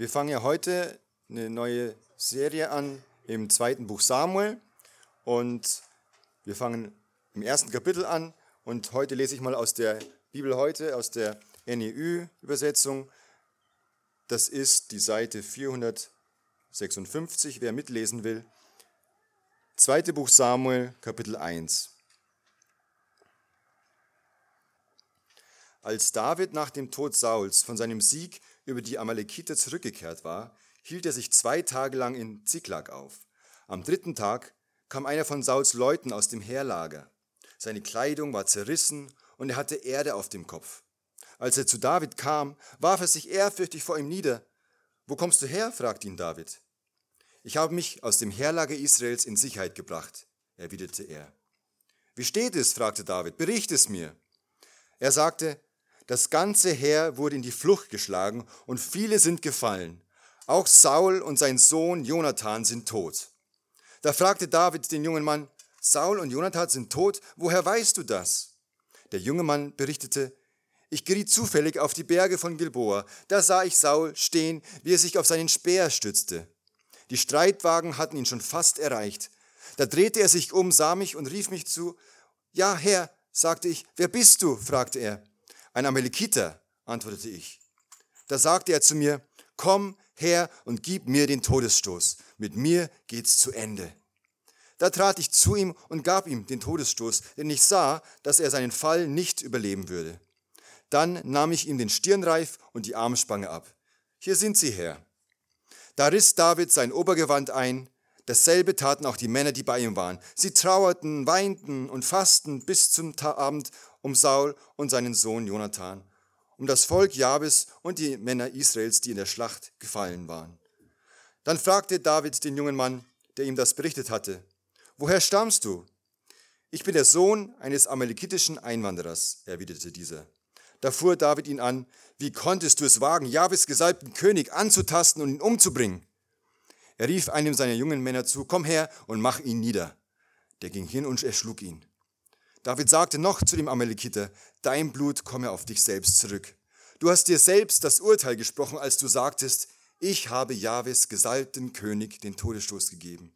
Wir fangen ja heute eine neue Serie an im zweiten Buch Samuel und wir fangen im ersten Kapitel an und heute lese ich mal aus der Bibel heute, aus der NEU-Übersetzung. Das ist die Seite 456, wer mitlesen will. Zweite Buch Samuel, Kapitel 1. Als David nach dem Tod Sauls von seinem Sieg über die Amalekiter zurückgekehrt war, hielt er sich zwei Tage lang in Ziklag auf. Am dritten Tag kam einer von Sauls Leuten aus dem Heerlager. Seine Kleidung war zerrissen und er hatte Erde auf dem Kopf. Als er zu David kam, warf er sich ehrfürchtig vor ihm nieder. Wo kommst du her? fragte ihn David. Ich habe mich aus dem Heerlager Israels in Sicherheit gebracht, erwiderte er. Wie steht es? fragte David. Bericht es mir. Er sagte, das ganze Heer wurde in die Flucht geschlagen und viele sind gefallen. Auch Saul und sein Sohn Jonathan sind tot. Da fragte David den jungen Mann, Saul und Jonathan sind tot, woher weißt du das? Der junge Mann berichtete, ich geriet zufällig auf die Berge von Gilboa. Da sah ich Saul stehen, wie er sich auf seinen Speer stützte. Die Streitwagen hatten ihn schon fast erreicht. Da drehte er sich um, sah mich und rief mich zu. Ja, Herr, sagte ich. Wer bist du? fragte er. Ein Amalekiter, antwortete ich. Da sagte er zu mir, komm her und gib mir den Todesstoß. Mit mir geht's zu Ende. Da trat ich zu ihm und gab ihm den Todesstoß, denn ich sah, dass er seinen Fall nicht überleben würde. Dann nahm ich ihm den Stirnreif und die Armspange ab. Hier sind sie, Herr. Da riss David sein Obergewand ein, dasselbe taten auch die Männer, die bei ihm waren. Sie trauerten, weinten und fassten bis zum Abend um Saul und seinen Sohn Jonathan, um das Volk Jabes und die Männer Israels, die in der Schlacht gefallen waren. Dann fragte David den jungen Mann, der ihm das berichtet hatte, woher stammst du? Ich bin der Sohn eines amalekitischen Einwanderers, erwiderte dieser. Da fuhr David ihn an, wie konntest du es wagen, Jahwes gesalbten König anzutasten und ihn umzubringen? Er rief einem seiner jungen Männer zu, komm her und mach ihn nieder. Der ging hin und erschlug ihn. David sagte noch zu dem Amalekiter, dein Blut komme auf dich selbst zurück. Du hast dir selbst das Urteil gesprochen, als du sagtest, ich habe Jahwes gesalbten König den Todesstoß gegeben.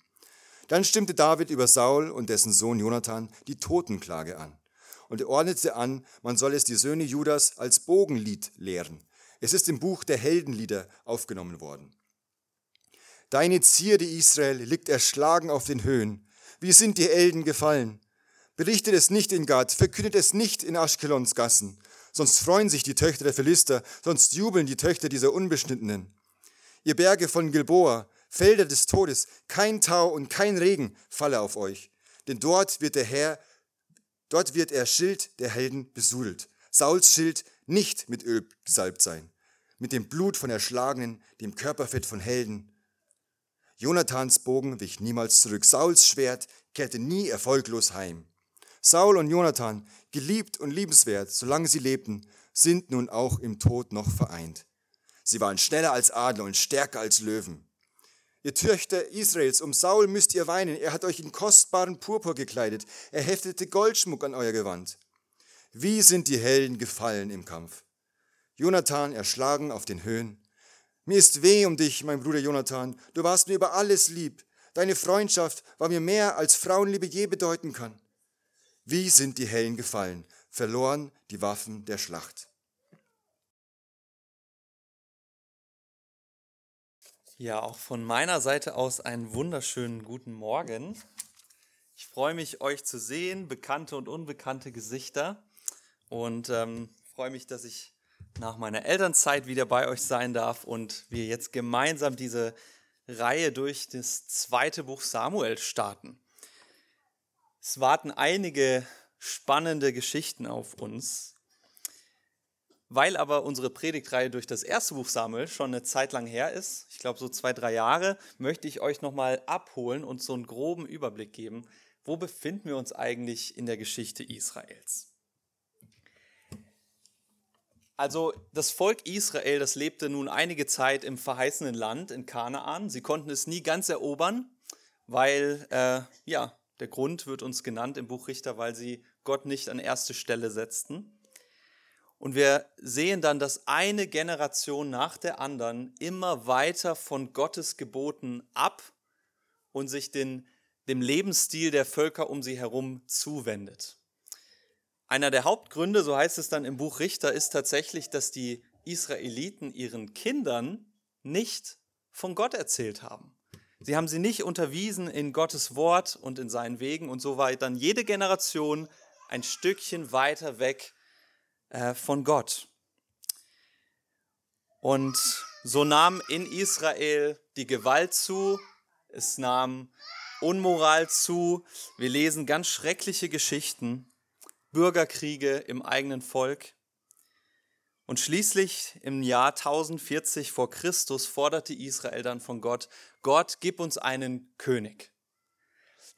Dann stimmte David über Saul und dessen Sohn Jonathan die Totenklage an. Und er ordnete an, man soll es die Söhne Judas als Bogenlied lehren. Es ist im Buch der Heldenlieder aufgenommen worden. Deine Zierde Israel liegt erschlagen auf den Höhen. Wie sind die Elden gefallen? Berichtet es nicht in Gad, verkündet es nicht in Aschkelons Gassen. Sonst freuen sich die Töchter der Philister, sonst jubeln die Töchter dieser Unbeschnittenen. Ihr Berge von Gilboa, Felder des Todes, kein Tau und kein Regen falle auf euch. Denn dort wird der Herr, dort wird er Schild der Helden besudelt. Sauls Schild nicht mit Öl gesalbt sein, mit dem Blut von Erschlagenen, dem Körperfett von Helden. Jonathans Bogen wich niemals zurück, Sauls Schwert kehrte nie erfolglos heim. Saul und Jonathan, geliebt und liebenswert, solange sie lebten, sind nun auch im Tod noch vereint. Sie waren schneller als Adler und stärker als Löwen. Ihr Töchter Israels, um Saul müsst ihr weinen. Er hat euch in kostbaren Purpur gekleidet. Er heftete Goldschmuck an euer Gewand. Wie sind die Helden gefallen im Kampf? Jonathan erschlagen auf den Höhen. Mir ist weh um dich, mein Bruder Jonathan. Du warst mir über alles lieb. Deine Freundschaft war mir mehr, als Frauenliebe je bedeuten kann. Wie sind die Hellen gefallen, verloren die Waffen der Schlacht. Ja, auch von meiner Seite aus einen wunderschönen guten Morgen. Ich freue mich, euch zu sehen, bekannte und unbekannte Gesichter. Und ähm, freue mich, dass ich nach meiner Elternzeit wieder bei euch sein darf und wir jetzt gemeinsam diese Reihe durch das zweite Buch Samuel starten. Es warten einige spannende Geschichten auf uns. Weil aber unsere Predigtreihe durch das erste Buch Samuel schon eine Zeit lang her ist, ich glaube so zwei, drei Jahre, möchte ich euch nochmal abholen und so einen groben Überblick geben, wo befinden wir uns eigentlich in der Geschichte Israels. Also das Volk Israel, das lebte nun einige Zeit im verheißenen Land in Kanaan. Sie konnten es nie ganz erobern, weil äh, ja der Grund wird uns genannt im Buch Richter, weil sie Gott nicht an erste Stelle setzten. Und wir sehen dann, dass eine Generation nach der anderen immer weiter von Gottes Geboten ab und sich den, dem Lebensstil der Völker um sie herum zuwendet. Einer der Hauptgründe, so heißt es dann im Buch Richter, ist tatsächlich, dass die Israeliten ihren Kindern nicht von Gott erzählt haben. Sie haben sie nicht unterwiesen in Gottes Wort und in seinen Wegen und so war dann jede Generation ein Stückchen weiter weg äh, von Gott. Und so nahm in Israel die Gewalt zu, es nahm Unmoral zu. Wir lesen ganz schreckliche Geschichten, Bürgerkriege im eigenen Volk. Und schließlich im Jahr 1040 vor Christus forderte Israel dann von Gott, Gott, gib uns einen König.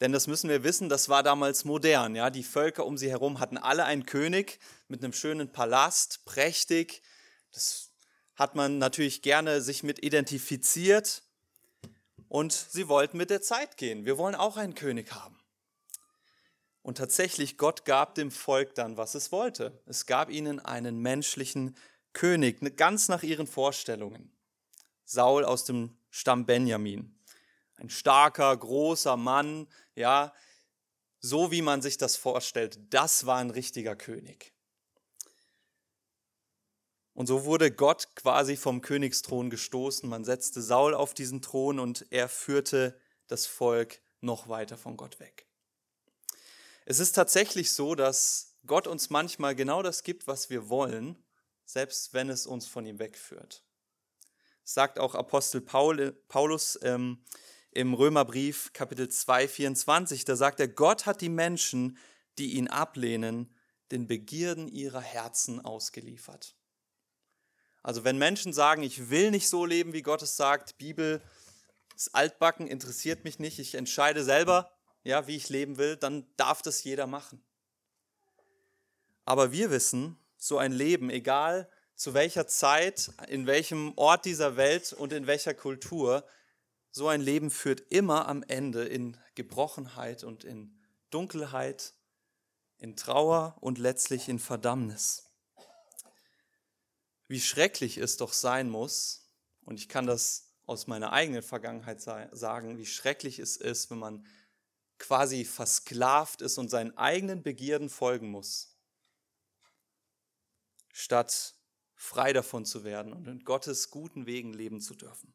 Denn das müssen wir wissen, das war damals modern. Ja? Die Völker um sie herum hatten alle einen König mit einem schönen Palast, prächtig. Das hat man natürlich gerne sich mit identifiziert. Und sie wollten mit der Zeit gehen. Wir wollen auch einen König haben. Und tatsächlich, Gott gab dem Volk dann, was es wollte. Es gab ihnen einen menschlichen König, ne, ganz nach ihren Vorstellungen. Saul aus dem Stamm Benjamin. Ein starker, großer Mann, ja, so wie man sich das vorstellt. Das war ein richtiger König. Und so wurde Gott quasi vom Königsthron gestoßen. Man setzte Saul auf diesen Thron und er führte das Volk noch weiter von Gott weg. Es ist tatsächlich so, dass Gott uns manchmal genau das gibt, was wir wollen, selbst wenn es uns von ihm wegführt. Das sagt auch Apostel Paul, Paulus ähm, im Römerbrief Kapitel 2, 24. Da sagt er, Gott hat die Menschen, die ihn ablehnen, den Begierden ihrer Herzen ausgeliefert. Also wenn Menschen sagen, ich will nicht so leben, wie Gott es sagt, Bibel ist altbacken, interessiert mich nicht, ich entscheide selber, ja, wie ich leben will, dann darf das jeder machen. Aber wir wissen, so ein Leben, egal zu welcher Zeit, in welchem Ort dieser Welt und in welcher Kultur, so ein Leben führt immer am Ende in Gebrochenheit und in Dunkelheit, in Trauer und letztlich in Verdammnis wie schrecklich es doch sein muss, und ich kann das aus meiner eigenen Vergangenheit sagen, wie schrecklich es ist, wenn man quasi versklavt ist und seinen eigenen Begierden folgen muss, statt frei davon zu werden und in Gottes guten Wegen leben zu dürfen.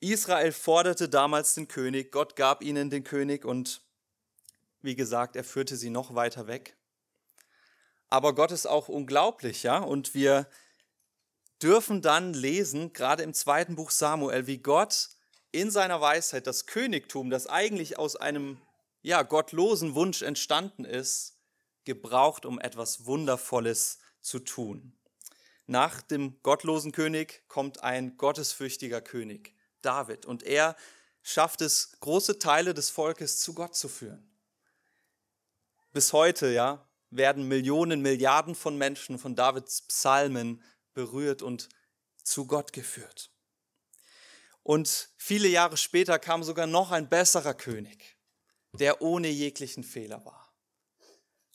Israel forderte damals den König, Gott gab ihnen den König und wie gesagt, er führte sie noch weiter weg. Aber Gott ist auch unglaublich, ja? Und wir dürfen dann lesen, gerade im zweiten Buch Samuel, wie Gott in seiner Weisheit das Königtum, das eigentlich aus einem ja, gottlosen Wunsch entstanden ist, gebraucht, um etwas Wundervolles zu tun. Nach dem gottlosen König kommt ein gottesfürchtiger König, David, und er schafft es, große Teile des Volkes zu Gott zu führen. Bis heute, ja, werden Millionen, Milliarden von Menschen von Davids Psalmen berührt und zu Gott geführt. Und viele Jahre später kam sogar noch ein besserer König, der ohne jeglichen Fehler war.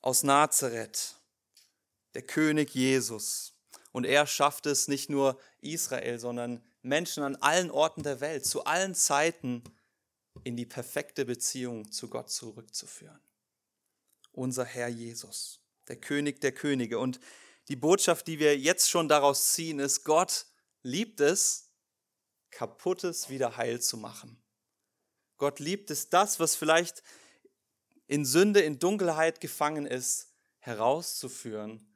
Aus Nazareth, der König Jesus. Und er schaffte es nicht nur Israel, sondern Menschen an allen Orten der Welt, zu allen Zeiten in die perfekte Beziehung zu Gott zurückzuführen unser Herr Jesus, der König der Könige. Und die Botschaft, die wir jetzt schon daraus ziehen, ist, Gott liebt es, kaputtes wieder heil zu machen. Gott liebt es, das, was vielleicht in Sünde, in Dunkelheit gefangen ist, herauszuführen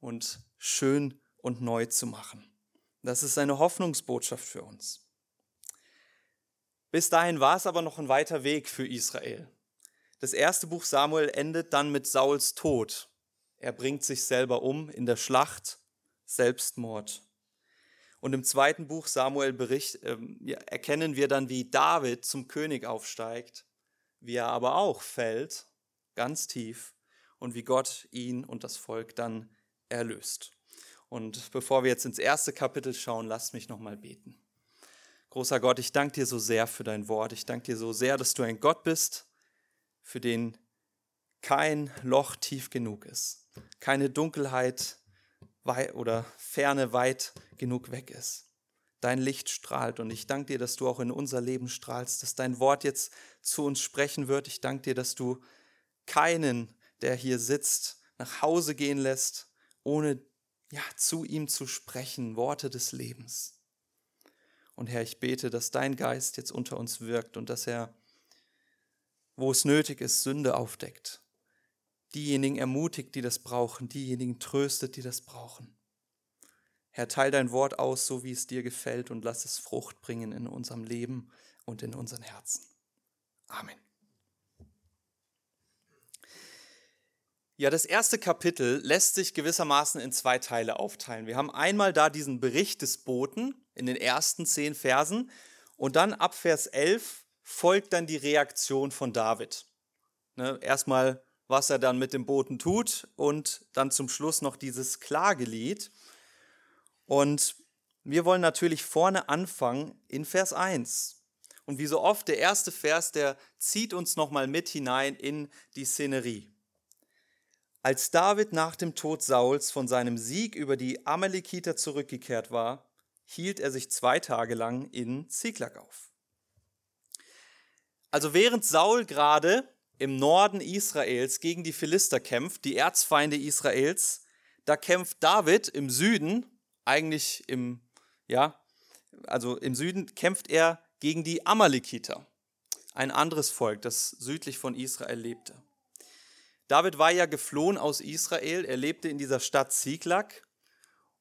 und schön und neu zu machen. Das ist eine Hoffnungsbotschaft für uns. Bis dahin war es aber noch ein weiter Weg für Israel. Das erste Buch Samuel endet dann mit Sauls Tod. Er bringt sich selber um in der Schlacht, Selbstmord. Und im zweiten Buch Samuel Bericht, äh, erkennen wir dann, wie David zum König aufsteigt, wie er aber auch fällt, ganz tief, und wie Gott ihn und das Volk dann erlöst. Und bevor wir jetzt ins erste Kapitel schauen, lasst mich nochmal beten. Großer Gott, ich danke dir so sehr für dein Wort. Ich danke dir so sehr, dass du ein Gott bist, für den kein Loch tief genug ist, keine Dunkelheit oder Ferne weit genug weg ist. Dein Licht strahlt und ich danke dir, dass du auch in unser Leben strahlst, dass dein Wort jetzt zu uns sprechen wird. Ich danke dir, dass du keinen, der hier sitzt, nach Hause gehen lässt, ohne ja, zu ihm zu sprechen, Worte des Lebens. Und Herr, ich bete, dass dein Geist jetzt unter uns wirkt und dass er, wo es nötig ist, Sünde aufdeckt. Diejenigen ermutigt, die das brauchen, diejenigen tröstet, die das brauchen. Herr, teil dein Wort aus, so wie es dir gefällt und lass es Frucht bringen in unserem Leben und in unseren Herzen. Amen. Ja, das erste Kapitel lässt sich gewissermaßen in zwei Teile aufteilen. Wir haben einmal da diesen Bericht des Boten in den ersten zehn Versen und dann ab Vers 11 folgt dann die Reaktion von David. Ne, erstmal, was er dann mit dem Boten tut und dann zum Schluss noch dieses Klagelied. Und wir wollen natürlich vorne anfangen in Vers 1. Und wie so oft, der erste Vers, der zieht uns nochmal mit hinein in die Szenerie. Als David nach dem Tod Sauls von seinem Sieg über die Amalekiter zurückgekehrt war, hielt er sich zwei Tage lang in Ziklag auf. Also während Saul gerade im Norden Israels gegen die Philister kämpft, die Erzfeinde Israels, da kämpft David im Süden, eigentlich im, ja, also im Süden kämpft er gegen die Amalekiter, ein anderes Volk, das südlich von Israel lebte. David war ja geflohen aus Israel, er lebte in dieser Stadt Ziklag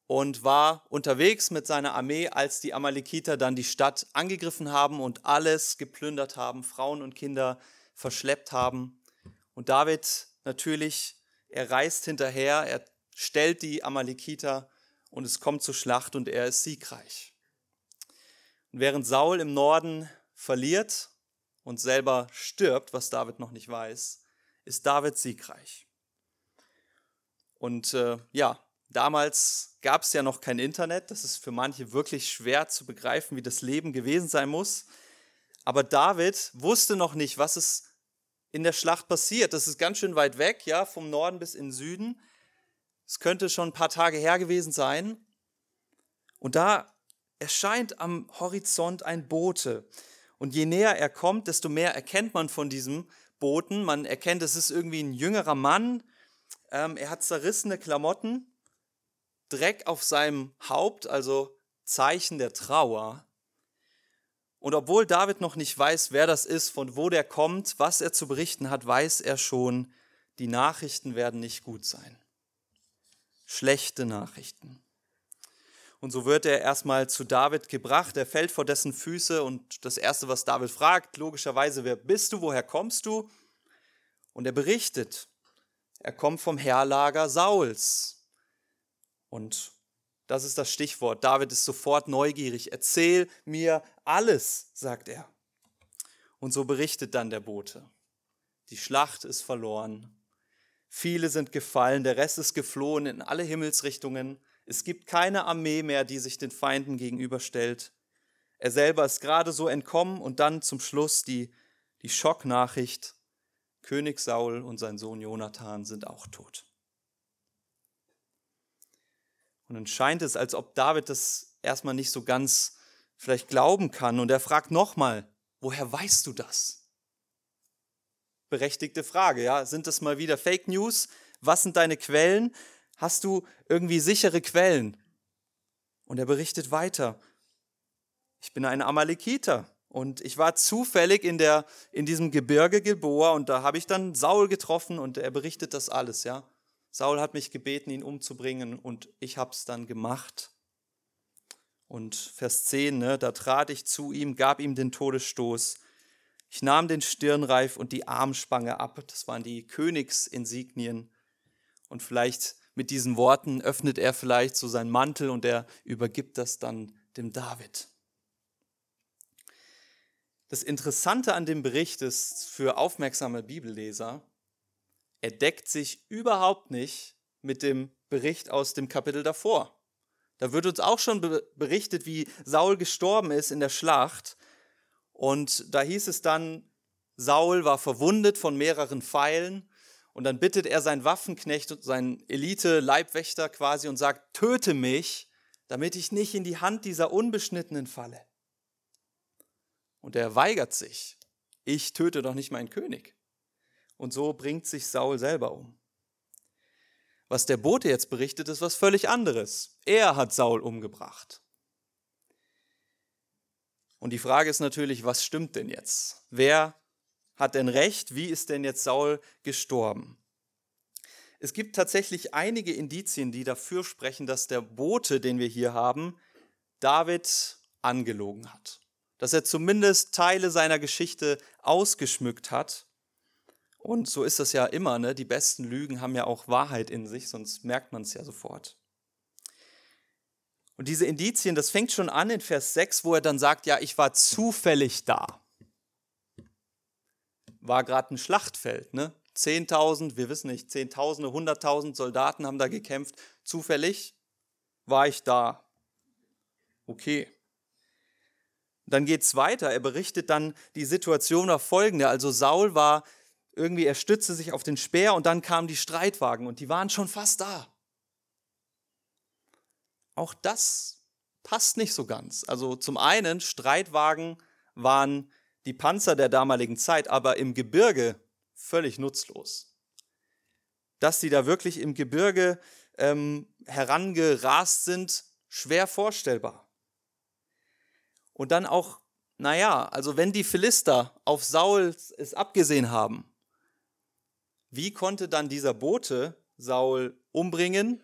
und war unterwegs mit seiner Armee, als die Amalekiter dann die Stadt angegriffen haben und alles geplündert haben, Frauen und Kinder verschleppt haben. Und David natürlich, er reist hinterher, er stellt die Amalekiter und es kommt zur Schlacht und er ist siegreich. Und während Saul im Norden verliert und selber stirbt, was David noch nicht weiß, ist David siegreich. Und äh, ja, damals gab es ja noch kein Internet. Das ist für manche wirklich schwer zu begreifen, wie das Leben gewesen sein muss. Aber David wusste noch nicht, was es in der Schlacht passiert. Das ist ganz schön weit weg, ja, vom Norden bis in den Süden. Es könnte schon ein paar Tage her gewesen sein. Und da erscheint am Horizont ein Bote. Und je näher er kommt, desto mehr erkennt man von diesem Boten. Man erkennt, es ist irgendwie ein jüngerer Mann. Ähm, er hat zerrissene Klamotten, Dreck auf seinem Haupt, also Zeichen der Trauer. Und obwohl David noch nicht weiß, wer das ist, von wo der kommt, was er zu berichten hat, weiß er schon, die Nachrichten werden nicht gut sein. Schlechte Nachrichten. Und so wird er erstmal zu David gebracht. Er fällt vor dessen Füße und das Erste, was David fragt, logischerweise, wer bist du, woher kommst du? Und er berichtet, er kommt vom Heerlager Sauls. Und das ist das Stichwort. David ist sofort neugierig. Erzähl mir alles, sagt er. Und so berichtet dann der Bote. Die Schlacht ist verloren. Viele sind gefallen, der Rest ist geflohen in alle Himmelsrichtungen. Es gibt keine Armee mehr, die sich den Feinden gegenüberstellt. Er selber ist gerade so entkommen und dann zum Schluss die, die Schocknachricht, König Saul und sein Sohn Jonathan sind auch tot. Und dann scheint es, als ob David das erstmal nicht so ganz vielleicht glauben kann. Und er fragt nochmal, woher weißt du das? Berechtigte Frage, ja. Sind das mal wieder Fake News? Was sind deine Quellen? Hast du irgendwie sichere Quellen? Und er berichtet weiter. Ich bin ein Amalekiter und ich war zufällig in, der, in diesem Gebirge Gilboa und da habe ich dann Saul getroffen und er berichtet das alles, ja. Saul hat mich gebeten, ihn umzubringen und ich habe es dann gemacht. Und Vers 10, ne, da trat ich zu ihm, gab ihm den Todesstoß. Ich nahm den Stirnreif und die Armspange ab. Das waren die Königsinsignien. Und vielleicht mit diesen Worten öffnet er vielleicht so seinen Mantel und er übergibt das dann dem David. Das Interessante an dem Bericht ist für aufmerksame Bibelleser, er deckt sich überhaupt nicht mit dem Bericht aus dem Kapitel davor. Da wird uns auch schon berichtet, wie Saul gestorben ist in der Schlacht. Und da hieß es dann, Saul war verwundet von mehreren Pfeilen Und dann bittet er seinen Waffenknecht, seinen Elite-Leibwächter quasi und sagt, töte mich, damit ich nicht in die Hand dieser Unbeschnittenen falle. Und er weigert sich. Ich töte doch nicht meinen König. Und so bringt sich Saul selber um. Was der Bote jetzt berichtet, ist was völlig anderes. Er hat Saul umgebracht. Und die Frage ist natürlich, was stimmt denn jetzt? Wer hat denn recht? Wie ist denn jetzt Saul gestorben? Es gibt tatsächlich einige Indizien, die dafür sprechen, dass der Bote, den wir hier haben, David angelogen hat. Dass er zumindest Teile seiner Geschichte ausgeschmückt hat. Und so ist das ja immer, ne? Die besten Lügen haben ja auch Wahrheit in sich, sonst merkt man es ja sofort. Und diese Indizien, das fängt schon an in Vers 6, wo er dann sagt, ja, ich war zufällig da. War gerade ein Schlachtfeld, ne? 10.000, wir wissen nicht, Zehntausende, Hunderttausend Soldaten haben da gekämpft. Zufällig war ich da. Okay. Dann geht es weiter. Er berichtet dann die Situation auf folgende. Also Saul war irgendwie, er stützte sich auf den Speer und dann kamen die Streitwagen und die waren schon fast da. Auch das passt nicht so ganz. Also zum einen, Streitwagen waren die Panzer der damaligen Zeit, aber im Gebirge völlig nutzlos. Dass sie da wirklich im Gebirge ähm, herangerast sind, schwer vorstellbar. Und dann auch, naja, also wenn die Philister auf Saul es abgesehen haben, wie konnte dann dieser Bote Saul umbringen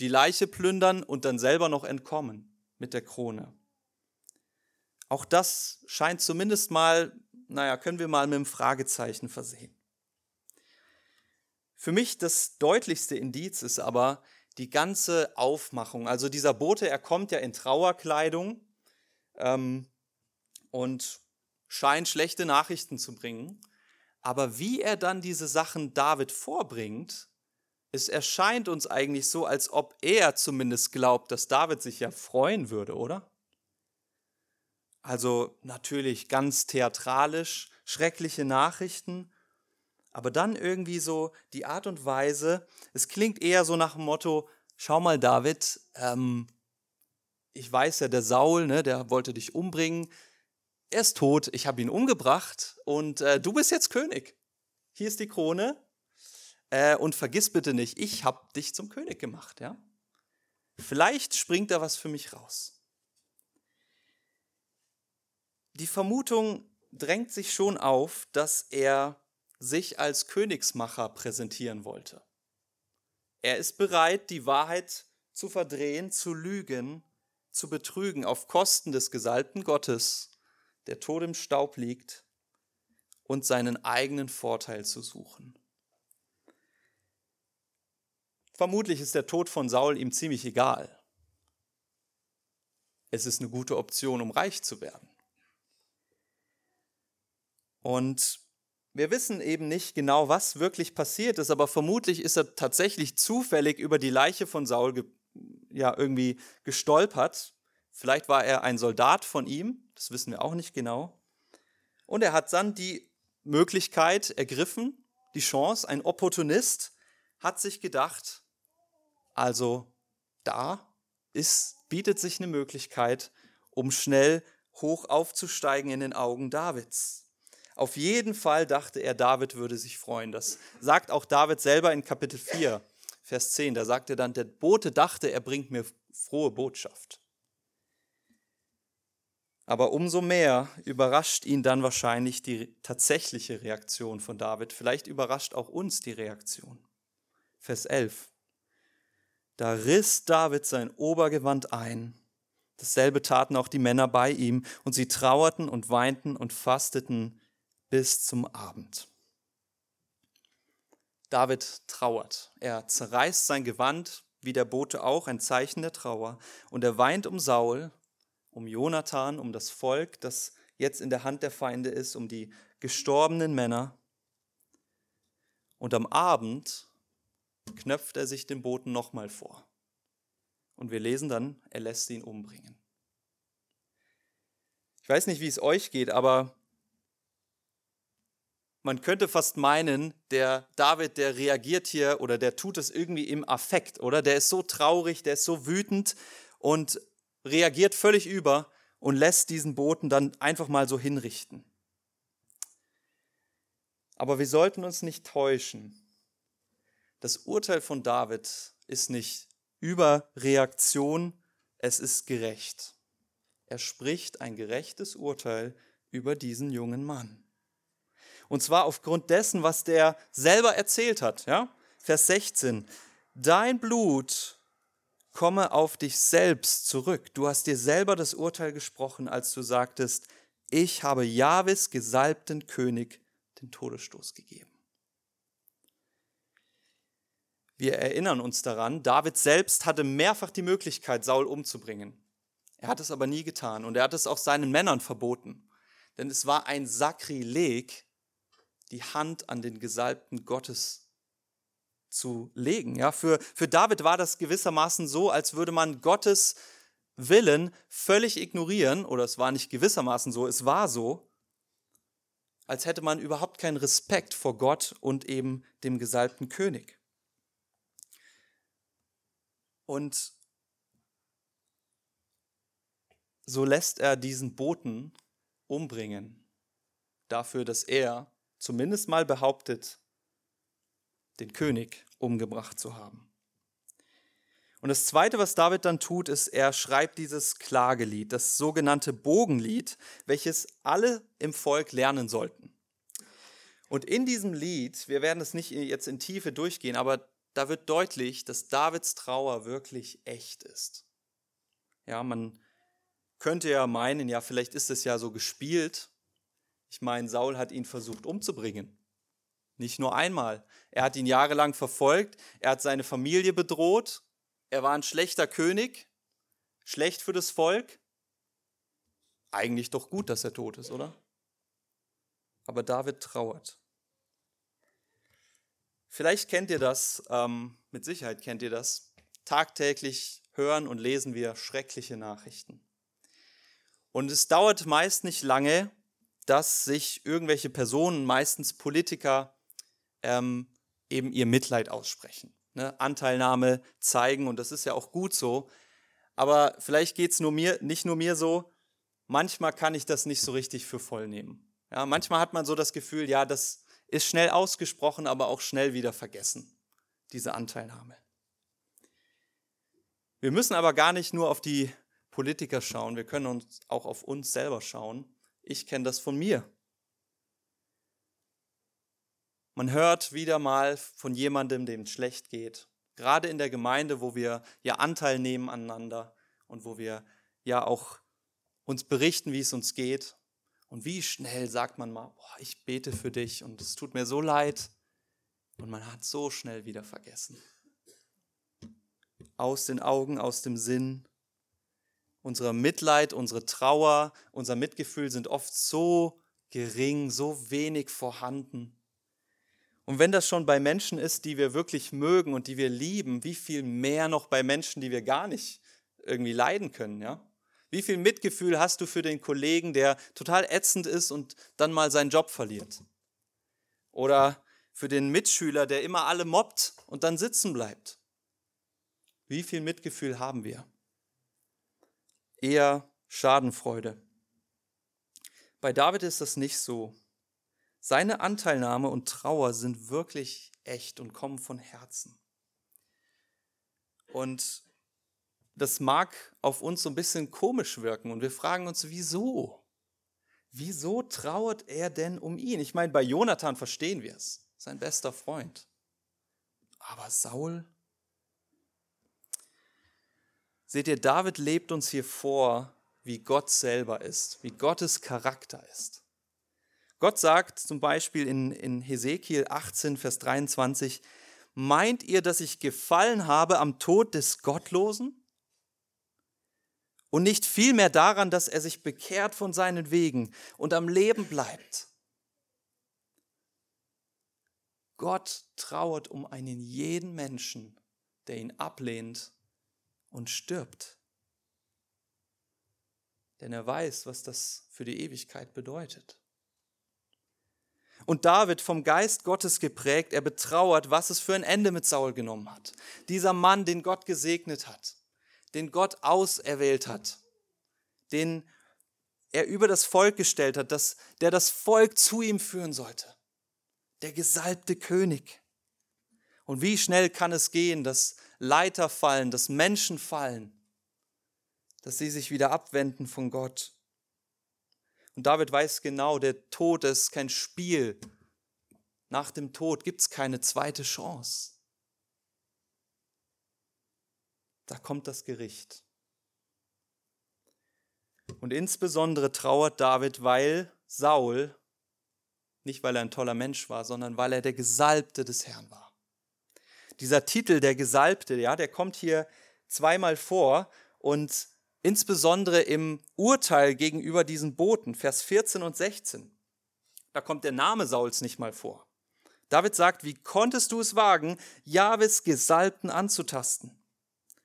die Leiche plündern und dann selber noch entkommen mit der Krone. Auch das scheint zumindest mal, naja, können wir mal mit einem Fragezeichen versehen. Für mich das deutlichste Indiz ist aber die ganze Aufmachung. Also dieser Bote, er kommt ja in Trauerkleidung ähm, und scheint schlechte Nachrichten zu bringen. Aber wie er dann diese Sachen David vorbringt, es erscheint uns eigentlich so, als ob er zumindest glaubt, dass David sich ja freuen würde, oder? Also natürlich ganz theatralisch, schreckliche Nachrichten, aber dann irgendwie so die Art und Weise, es klingt eher so nach dem Motto, schau mal David, ähm, ich weiß ja, der Saul, ne, der wollte dich umbringen, er ist tot, ich habe ihn umgebracht und äh, du bist jetzt König. Hier ist die Krone, äh, und vergiss bitte nicht, ich habe dich zum König gemacht. Ja? Vielleicht springt da was für mich raus. Die Vermutung drängt sich schon auf, dass er sich als Königsmacher präsentieren wollte. Er ist bereit, die Wahrheit zu verdrehen, zu lügen, zu betrügen auf Kosten des Gesalbten Gottes, der tot im Staub liegt, und seinen eigenen Vorteil zu suchen. Vermutlich ist der Tod von Saul ihm ziemlich egal. Es ist eine gute Option, um reich zu werden. Und wir wissen eben nicht genau, was wirklich passiert ist, aber vermutlich ist er tatsächlich zufällig über die Leiche von Saul ja, irgendwie gestolpert. Vielleicht war er ein Soldat von ihm, das wissen wir auch nicht genau. Und er hat dann die Möglichkeit ergriffen, die Chance, ein Opportunist hat sich gedacht, also da ist, bietet sich eine Möglichkeit, um schnell hoch aufzusteigen in den Augen Davids. Auf jeden Fall dachte er, David würde sich freuen. Das sagt auch David selber in Kapitel 4, Vers 10. Da sagt er dann, der Bote dachte, er bringt mir frohe Botschaft. Aber umso mehr überrascht ihn dann wahrscheinlich die tatsächliche Reaktion von David. Vielleicht überrascht auch uns die Reaktion. Vers 11. Da riss David sein Obergewand ein. Dasselbe taten auch die Männer bei ihm, und sie trauerten und weinten und fasteten bis zum Abend. David trauert. Er zerreißt sein Gewand, wie der Bote auch, ein Zeichen der Trauer. Und er weint um Saul, um Jonathan, um das Volk, das jetzt in der Hand der Feinde ist, um die gestorbenen Männer. Und am Abend knöpft er sich den Boten nochmal vor. Und wir lesen dann, er lässt ihn umbringen. Ich weiß nicht, wie es euch geht, aber man könnte fast meinen, der David, der reagiert hier oder der tut es irgendwie im Affekt, oder? Der ist so traurig, der ist so wütend und reagiert völlig über und lässt diesen Boten dann einfach mal so hinrichten. Aber wir sollten uns nicht täuschen. Das Urteil von David ist nicht Überreaktion, es ist gerecht. Er spricht ein gerechtes Urteil über diesen jungen Mann. Und zwar aufgrund dessen, was der selber erzählt hat. Ja? Vers 16. Dein Blut komme auf dich selbst zurück. Du hast dir selber das Urteil gesprochen, als du sagtest, ich habe Jahwes gesalbten König den Todesstoß gegeben. Wir erinnern uns daran, David selbst hatte mehrfach die Möglichkeit, Saul umzubringen. Er hat es aber nie getan und er hat es auch seinen Männern verboten. Denn es war ein Sakrileg, die Hand an den Gesalbten Gottes zu legen. Ja, für, für David war das gewissermaßen so, als würde man Gottes Willen völlig ignorieren, oder es war nicht gewissermaßen so, es war so, als hätte man überhaupt keinen Respekt vor Gott und eben dem gesalbten König. Und so lässt er diesen Boten umbringen, dafür, dass er zumindest mal behauptet, den König umgebracht zu haben. Und das Zweite, was David dann tut, ist, er schreibt dieses Klagelied, das sogenannte Bogenlied, welches alle im Volk lernen sollten. Und in diesem Lied, wir werden es nicht jetzt in Tiefe durchgehen, aber da wird deutlich, dass Davids Trauer wirklich echt ist. Ja, man könnte ja meinen, ja, vielleicht ist es ja so gespielt, ich meine, Saul hat ihn versucht umzubringen. Nicht nur einmal. Er hat ihn jahrelang verfolgt, er hat seine Familie bedroht, er war ein schlechter König, schlecht für das Volk. Eigentlich doch gut, dass er tot ist, oder? Aber David trauert. Vielleicht kennt ihr das, ähm, mit Sicherheit kennt ihr das. Tagtäglich hören und lesen wir schreckliche Nachrichten. Und es dauert meist nicht lange, dass sich irgendwelche Personen, meistens Politiker, ähm, eben ihr Mitleid aussprechen, ne? Anteilnahme zeigen und das ist ja auch gut so. Aber vielleicht geht es nur mir, nicht nur mir so, manchmal kann ich das nicht so richtig für voll nehmen. Ja, manchmal hat man so das Gefühl, ja, das ist schnell ausgesprochen, aber auch schnell wieder vergessen, diese Anteilnahme. Wir müssen aber gar nicht nur auf die Politiker schauen, wir können uns auch auf uns selber schauen. Ich kenne das von mir. Man hört wieder mal von jemandem, dem es schlecht geht. Gerade in der Gemeinde, wo wir ja Anteil nehmen aneinander und wo wir ja auch uns berichten, wie es uns geht. Und wie schnell sagt man mal, boah, ich bete für dich und es tut mir so leid. Und man hat so schnell wieder vergessen. Aus den Augen, aus dem Sinn. Unser Mitleid, unsere Trauer, unser Mitgefühl sind oft so gering, so wenig vorhanden. Und wenn das schon bei Menschen ist, die wir wirklich mögen und die wir lieben, wie viel mehr noch bei Menschen, die wir gar nicht irgendwie leiden können, ja? Wie viel Mitgefühl hast du für den Kollegen, der total ätzend ist und dann mal seinen Job verliert? Oder für den Mitschüler, der immer alle mobbt und dann sitzen bleibt? Wie viel Mitgefühl haben wir? eher Schadenfreude. Bei David ist das nicht so. Seine Anteilnahme und Trauer sind wirklich echt und kommen von Herzen. Und das mag auf uns so ein bisschen komisch wirken und wir fragen uns, wieso? Wieso trauert er denn um ihn? Ich meine, bei Jonathan verstehen wir es, sein bester Freund. Aber Saul, Seht ihr, David lebt uns hier vor, wie Gott selber ist, wie Gottes Charakter ist. Gott sagt zum Beispiel in, in Hesekiel 18, Vers 23, meint ihr, dass ich gefallen habe am Tod des Gottlosen? Und nicht vielmehr daran, dass er sich bekehrt von seinen Wegen und am Leben bleibt. Gott trauert um einen jeden Menschen, der ihn ablehnt und stirbt. Denn er weiß, was das für die Ewigkeit bedeutet. Und David vom Geist Gottes geprägt, er betrauert, was es für ein Ende mit Saul genommen hat. Dieser Mann, den Gott gesegnet hat, den Gott auserwählt hat, den er über das Volk gestellt hat, dass, der das Volk zu ihm führen sollte. Der gesalbte König. Und wie schnell kann es gehen, dass Leiter fallen, dass Menschen fallen, dass sie sich wieder abwenden von Gott. Und David weiß genau, der Tod ist kein Spiel. Nach dem Tod gibt es keine zweite Chance. Da kommt das Gericht. Und insbesondere trauert David, weil Saul, nicht weil er ein toller Mensch war, sondern weil er der Gesalbte des Herrn war. Dieser Titel, der Gesalbte, ja, der kommt hier zweimal vor und insbesondere im Urteil gegenüber diesen Boten, Vers 14 und 16. Da kommt der Name Sauls nicht mal vor. David sagt, wie konntest du es wagen, Jahwes Gesalbten anzutasten?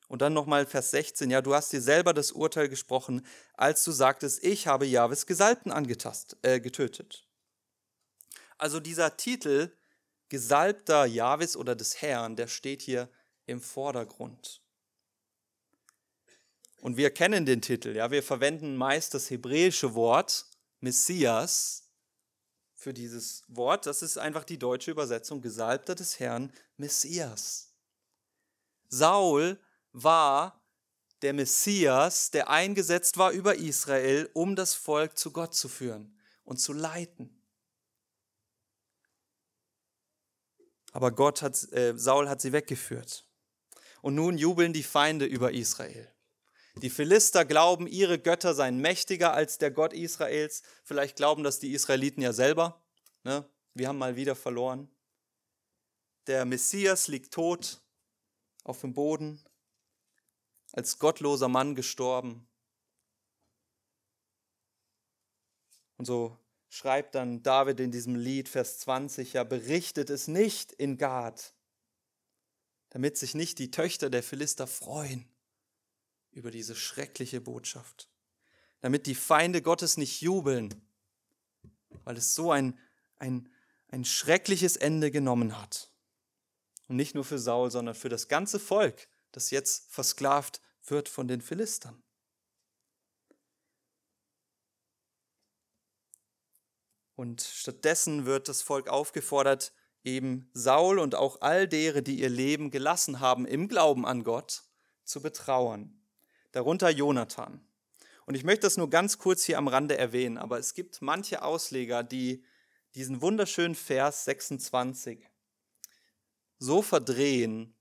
Und dann nochmal Vers 16, ja, du hast dir selber das Urteil gesprochen, als du sagtest, ich habe Jahwes Gesalbten angetast, äh, getötet. Also dieser Titel, Gesalbter Jahwes oder des Herrn, der steht hier im Vordergrund. Und wir kennen den Titel, ja, wir verwenden meist das hebräische Wort Messias für dieses Wort. Das ist einfach die deutsche Übersetzung, Gesalbter des Herrn, Messias. Saul war der Messias, der eingesetzt war über Israel, um das Volk zu Gott zu führen und zu leiten. Aber Gott hat, äh, Saul hat sie weggeführt. Und nun jubeln die Feinde über Israel. Die Philister glauben, ihre Götter seien mächtiger als der Gott Israels. Vielleicht glauben das die Israeliten ja selber. Ne? Wir haben mal wieder verloren. Der Messias liegt tot auf dem Boden als gottloser Mann gestorben. Und so schreibt dann David in diesem Lied, Vers 20, ja, berichtet es nicht in Gad, damit sich nicht die Töchter der Philister freuen über diese schreckliche Botschaft, damit die Feinde Gottes nicht jubeln, weil es so ein, ein, ein schreckliches Ende genommen hat. Und nicht nur für Saul, sondern für das ganze Volk, das jetzt versklavt wird von den Philistern. Und stattdessen wird das Volk aufgefordert, eben Saul und auch all dere, die ihr Leben gelassen haben im Glauben an Gott, zu betrauern. Darunter Jonathan. Und ich möchte das nur ganz kurz hier am Rande erwähnen, aber es gibt manche Ausleger, die diesen wunderschönen Vers 26 so verdrehen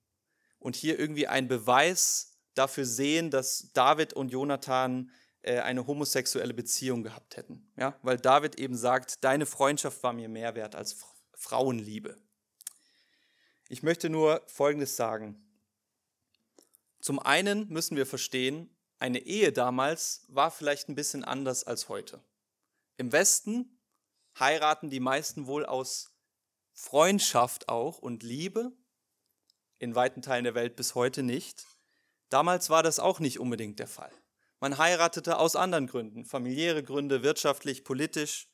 und hier irgendwie einen Beweis dafür sehen, dass David und Jonathan äh, eine homosexuelle Beziehung gehabt hätten. Ja? Weil David eben sagt, deine Freundschaft war mir mehr wert als Frauenliebe. Ich möchte nur Folgendes sagen. Zum einen müssen wir verstehen, eine Ehe damals war vielleicht ein bisschen anders als heute. Im Westen heiraten die meisten wohl aus Freundschaft auch und Liebe, in weiten Teilen der Welt bis heute nicht. Damals war das auch nicht unbedingt der Fall. Man heiratete aus anderen Gründen, familiäre Gründe, wirtschaftlich, politisch.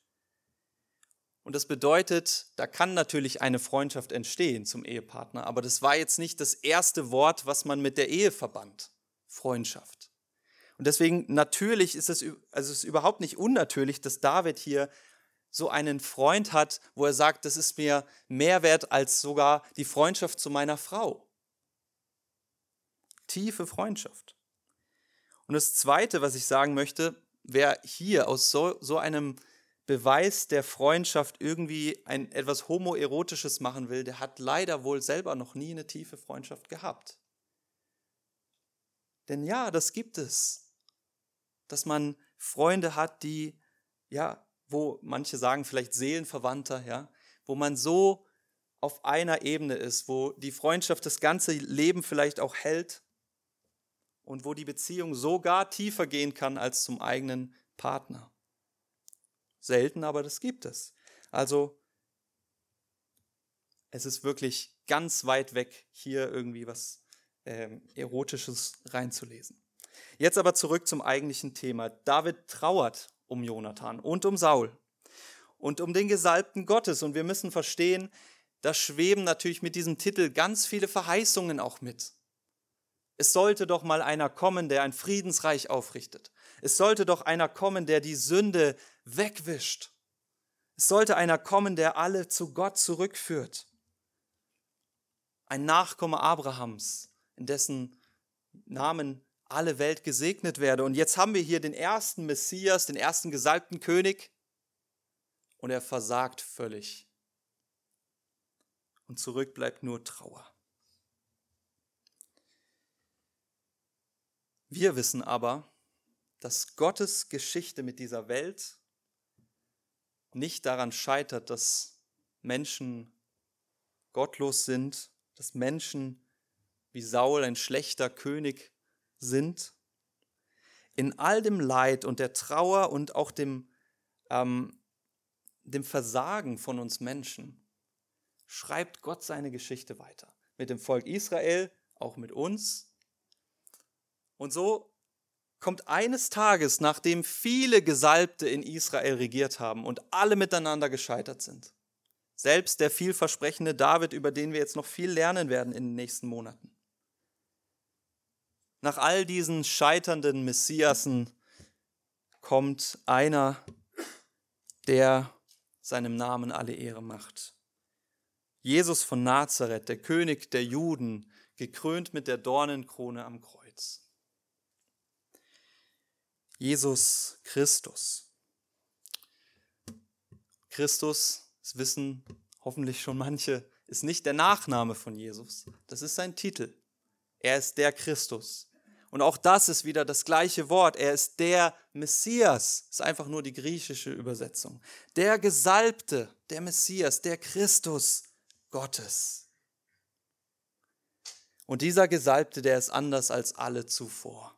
Und das bedeutet, da kann natürlich eine Freundschaft entstehen zum Ehepartner, aber das war jetzt nicht das erste Wort, was man mit der Ehe verband. Freundschaft. Und deswegen natürlich ist es, also es ist überhaupt nicht unnatürlich, dass David hier so einen Freund hat, wo er sagt, das ist mir mehr wert als sogar die Freundschaft zu meiner Frau tiefe Freundschaft. Und das Zweite, was ich sagen möchte, wer hier aus so, so einem Beweis der Freundschaft irgendwie ein etwas homoerotisches machen will, der hat leider wohl selber noch nie eine tiefe Freundschaft gehabt. Denn ja, das gibt es, dass man Freunde hat, die, ja, wo manche sagen vielleicht Seelenverwandter, ja, wo man so auf einer Ebene ist, wo die Freundschaft das ganze Leben vielleicht auch hält und wo die Beziehung sogar tiefer gehen kann als zum eigenen Partner. Selten, aber das gibt es. Also es ist wirklich ganz weit weg, hier irgendwie was ähm, Erotisches reinzulesen. Jetzt aber zurück zum eigentlichen Thema. David trauert um Jonathan und um Saul. und um den Gesalbten Gottes. Und wir müssen verstehen, da schweben natürlich mit diesem Titel ganz viele Verheißungen auch mit. Es sollte doch mal einer kommen, der ein Friedensreich aufrichtet. Es sollte doch einer kommen, der die Sünde wegwischt. Es sollte einer kommen, der alle zu Gott zurückführt. Ein Nachkomme Abrahams, in dessen Namen alle Welt gesegnet werde. Und jetzt haben wir hier den ersten Messias, den ersten gesalbten König, und er versagt völlig. Und zurück bleibt nur Trauer. Wir wissen aber, dass Gottes Geschichte mit dieser Welt nicht daran scheitert, dass Menschen gottlos sind, dass Menschen wie Saul ein schlechter König sind. In all dem Leid und der Trauer und auch dem, ähm, dem Versagen von uns Menschen schreibt Gott seine Geschichte weiter. Mit dem Volk Israel, auch mit uns. Und so kommt eines Tages, nachdem viele Gesalbte in Israel regiert haben und alle miteinander gescheitert sind, selbst der vielversprechende David, über den wir jetzt noch viel lernen werden in den nächsten Monaten, nach all diesen scheiternden Messiasen kommt einer, der seinem Namen alle Ehre macht. Jesus von Nazareth, der König der Juden, gekrönt mit der Dornenkrone am Kreuz. Jesus Christus. Christus, das wissen hoffentlich schon manche, ist nicht der Nachname von Jesus, das ist sein Titel. Er ist der Christus. Und auch das ist wieder das gleiche Wort. Er ist der Messias. Ist einfach nur die griechische Übersetzung. Der Gesalbte, der Messias, der Christus Gottes. Und dieser Gesalbte, der ist anders als alle zuvor.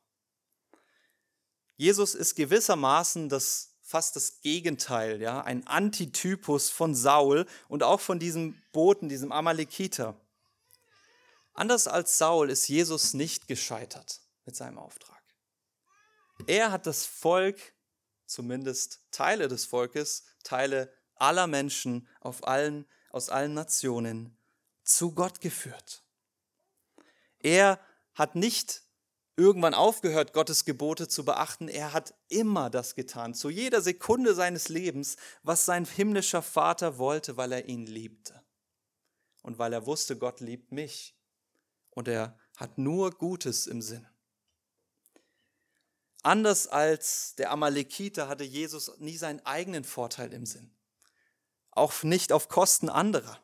Jesus ist gewissermaßen das fast das Gegenteil, ja, ein Antitypus von Saul und auch von diesem Boten, diesem Amalekiter. Anders als Saul ist Jesus nicht gescheitert mit seinem Auftrag. Er hat das Volk, zumindest Teile des Volkes, Teile aller Menschen auf allen, aus allen Nationen zu Gott geführt. Er hat nicht irgendwann aufgehört, Gottes Gebote zu beachten. Er hat immer das getan, zu jeder Sekunde seines Lebens, was sein himmlischer Vater wollte, weil er ihn liebte. Und weil er wusste, Gott liebt mich. Und er hat nur Gutes im Sinn. Anders als der Amalekiter hatte Jesus nie seinen eigenen Vorteil im Sinn. Auch nicht auf Kosten anderer.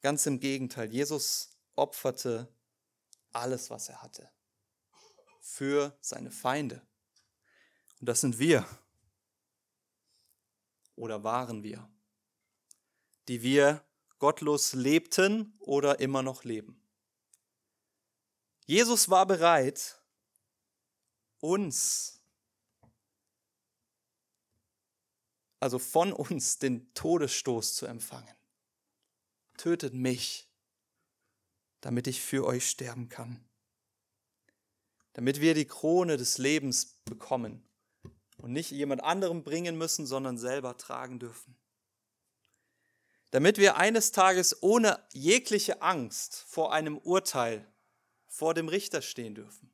Ganz im Gegenteil, Jesus opferte alles, was er hatte, für seine Feinde. Und das sind wir. Oder waren wir, die wir gottlos lebten oder immer noch leben. Jesus war bereit, uns, also von uns, den Todesstoß zu empfangen. Tötet mich, damit ich für euch sterben kann. Damit wir die Krone des Lebens bekommen und nicht jemand anderem bringen müssen, sondern selber tragen dürfen. Damit wir eines Tages ohne jegliche Angst vor einem Urteil vor dem Richter stehen dürfen.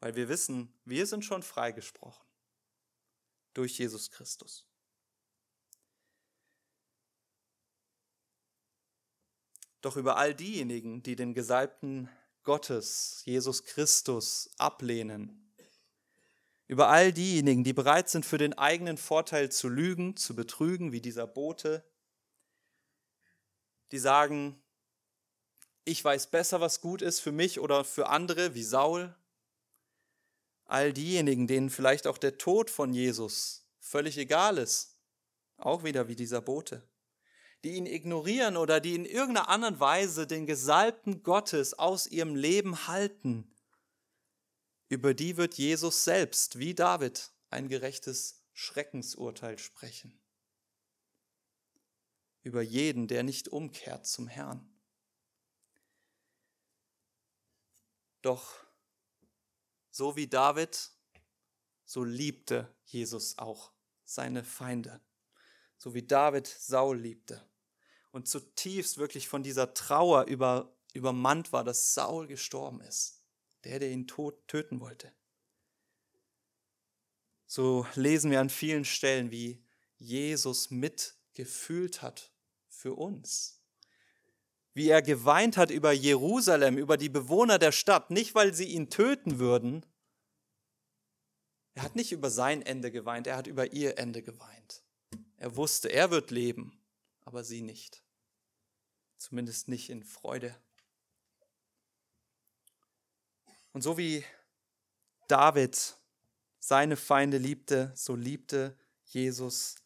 Weil wir wissen, wir sind schon freigesprochen durch Jesus Christus. Doch über all diejenigen, die den Gesalbten Gottes, Jesus Christus, ablehnen, über all diejenigen, die bereit sind, für den eigenen Vorteil zu lügen, zu betrügen, wie dieser Bote, die sagen, ich weiß besser, was gut ist für mich oder für andere, wie Saul, all diejenigen, denen vielleicht auch der Tod von Jesus völlig egal ist, auch wieder wie dieser Bote, die ihn ignorieren oder die in irgendeiner anderen Weise den Gesalbten Gottes aus ihrem Leben halten, über die wird Jesus selbst, wie David, ein gerechtes Schreckensurteil sprechen. Über jeden, der nicht umkehrt zum Herrn. Doch so wie David so liebte Jesus auch seine Feinde, so wie David Saul liebte und zutiefst wirklich von dieser Trauer über, übermannt war, dass Saul gestorben ist, der, der ihn tot, töten wollte. So lesen wir an vielen Stellen, wie Jesus mitgefühlt hat für uns. Wie er geweint hat über Jerusalem, über die Bewohner der Stadt, nicht weil sie ihn töten würden. Er hat nicht über sein Ende geweint, er hat über ihr Ende geweint. Er wusste, er wird leben, aber sie nicht. Zumindest nicht in Freude. Und so wie David seine Feinde liebte, so liebte Jesus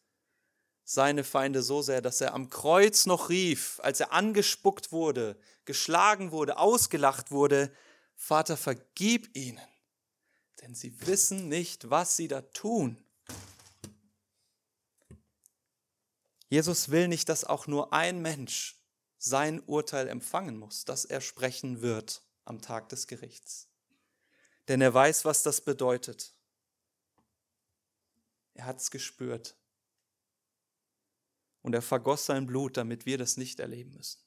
seine Feinde so sehr, dass er am Kreuz noch rief, als er angespuckt wurde, geschlagen wurde, ausgelacht wurde, Vater, vergib ihnen, denn sie wissen nicht, was sie da tun. Jesus will nicht, dass auch nur ein Mensch sein Urteil empfangen muss, das er sprechen wird am Tag des Gerichts. Denn er weiß, was das bedeutet. Er hat es gespürt. Und er vergoss sein Blut, damit wir das nicht erleben müssen.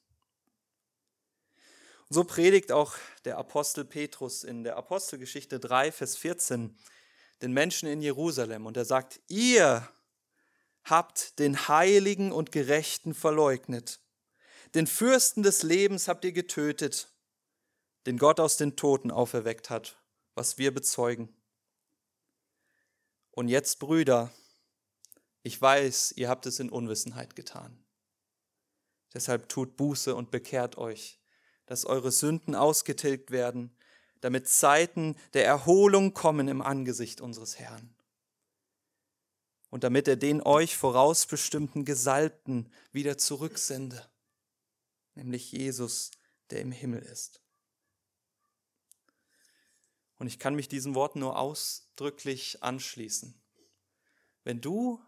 Und so predigt auch der Apostel Petrus in der Apostelgeschichte 3, Vers 14 den Menschen in Jerusalem. Und er sagt, ihr habt den Heiligen und Gerechten verleugnet. Den Fürsten des Lebens habt ihr getötet, den Gott aus den Toten auferweckt hat, was wir bezeugen. Und jetzt, Brüder, ich weiß, ihr habt es in Unwissenheit getan. Deshalb tut Buße und bekehrt euch, dass eure Sünden ausgetilgt werden, damit Zeiten der Erholung kommen im Angesicht unseres Herrn. Und damit er den euch vorausbestimmten Gesalbten wieder zurücksende, nämlich Jesus, der im Himmel ist. Und ich kann mich diesen Worten nur ausdrücklich anschließen. Wenn du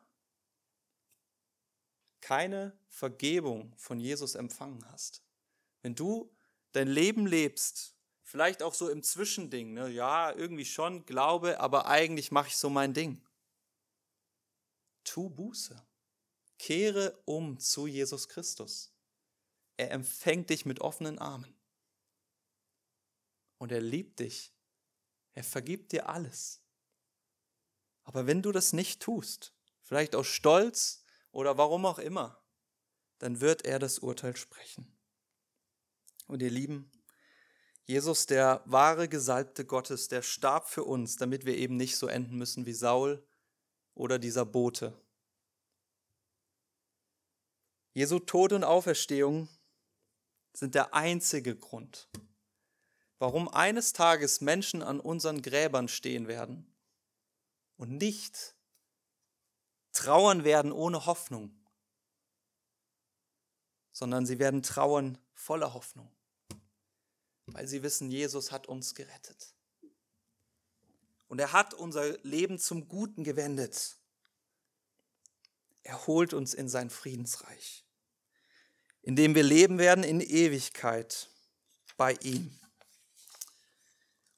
keine Vergebung von Jesus empfangen hast, wenn du dein Leben lebst, vielleicht auch so im Zwischending, ne? ja, irgendwie schon, glaube, aber eigentlich mache ich so mein Ding. Tu Buße. Kehre um zu Jesus Christus. Er empfängt dich mit offenen Armen. Und er liebt dich. Er vergibt dir alles. Aber wenn du das nicht tust, vielleicht aus Stolz oder warum auch immer, dann wird er das Urteil sprechen. Und ihr Lieben, Jesus, der wahre Gesalbte Gottes, der starb für uns, damit wir eben nicht so enden müssen wie Saul oder dieser Bote. Jesu Tod und Auferstehung sind der einzige Grund, warum eines Tages Menschen an unseren Gräbern stehen werden und nicht trauern werden ohne Hoffnung, sondern sie werden trauern voller Hoffnung, weil sie wissen, Jesus hat uns gerettet. Und er hat unser Leben zum Guten gewendet. Er holt uns in sein Friedensreich, in dem wir leben werden in Ewigkeit bei ihm.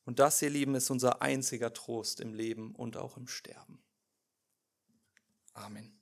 Und das, ihr Lieben, ist unser einziger Trost im Leben und auch im Sterben. Amen.